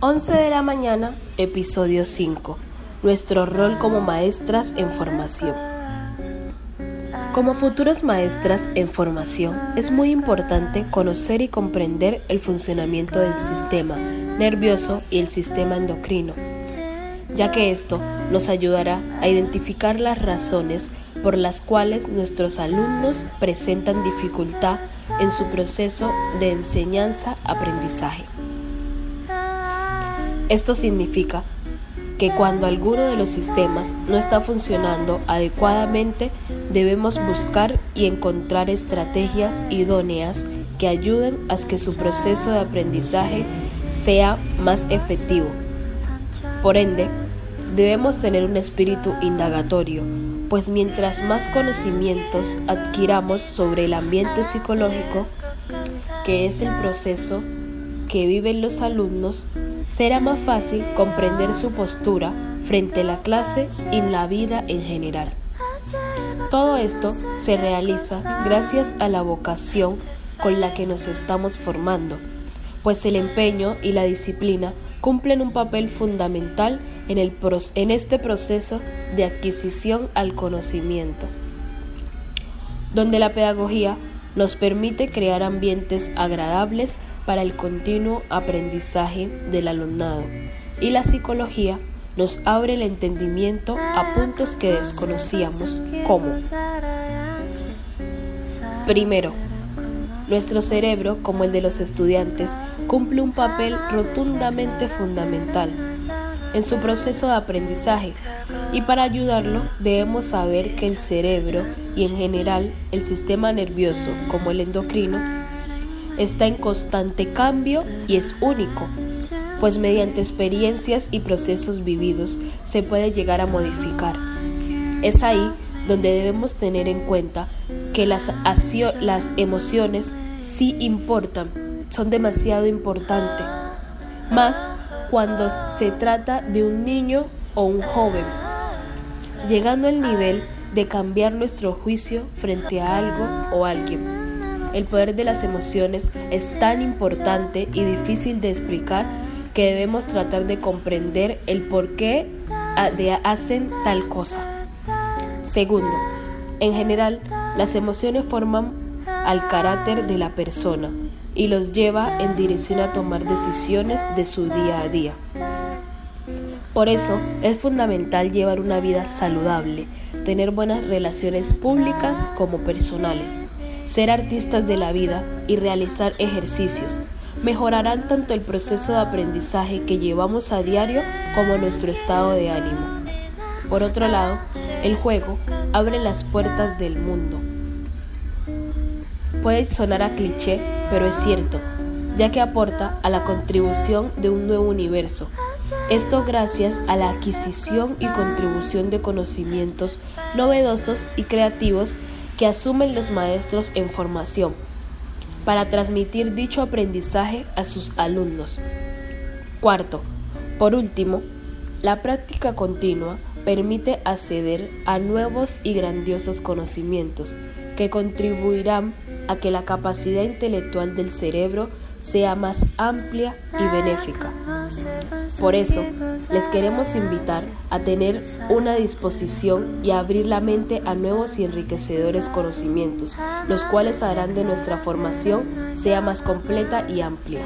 11 de la mañana, episodio 5. Nuestro rol como maestras en formación. Como futuros maestras en formación, es muy importante conocer y comprender el funcionamiento del sistema nervioso y el sistema endocrino, ya que esto nos ayudará a identificar las razones por las cuales nuestros alumnos presentan dificultad en su proceso de enseñanza-aprendizaje. Esto significa que cuando alguno de los sistemas no está funcionando adecuadamente, debemos buscar y encontrar estrategias idóneas que ayuden a que su proceso de aprendizaje sea más efectivo. Por ende, debemos tener un espíritu indagatorio, pues mientras más conocimientos adquiramos sobre el ambiente psicológico, que es el proceso que viven los alumnos, será más fácil comprender su postura frente a la clase y la vida en general. Todo esto se realiza gracias a la vocación con la que nos estamos formando, pues el empeño y la disciplina cumplen un papel fundamental en, el, en este proceso de adquisición al conocimiento, donde la pedagogía nos permite crear ambientes agradables para el continuo aprendizaje del alumnado y la psicología nos abre el entendimiento a puntos que desconocíamos como Primero, nuestro cerebro, como el de los estudiantes, cumple un papel rotundamente fundamental en su proceso de aprendizaje y para ayudarlo debemos saber que el cerebro y en general el sistema nervioso como el endocrino está en constante cambio y es único, pues mediante experiencias y procesos vividos se puede llegar a modificar. Es ahí donde debemos tener en cuenta que las, emociones sí importan, son demasiado importantes, más cuando se trata de un niño o un joven, llegando al nivel de cambiar nuestro juicio frente a algo o alguien. El poder de las emociones es tan importante y difícil de explicar que debemos tratar de comprender el por qué ah, hacen tal cosa. Segundo, en general, las emociones forman al carácter de la persona y los lleva en dirección a tomar decisiones de su día a día. Por eso es fundamental llevar una vida saludable, tener buenas relaciones públicas como personales ser artistas de la vida y realizar ejercicios mejorarán tanto el proceso de aprendizaje que llevamos a diario como nuestro estado de ánimo. Por otro lado, el juego abre las puertas del mundo. Puede sonar a cliché, pero es cierto, ya que aporta a la contribución de un nuevo universo. Esto gracias a la adquisición y contribución de conocimientos novedosos y creativos que asumen los maestros en formación para transmitir dicho aprendizaje a sus alumnos. Cuarto, por último, la práctica continua permite acceder a nuevos y grandiosos conocimientos que contribuirán a que la capacidad intelectual del cerebro sea más amplia y benéfica. Por eso, les queremos invitar a tener una disposición y abrir la mente a nuevos y enriquecedores conocimientos, los cuales harán de nuestra formación sea más completa y amplia.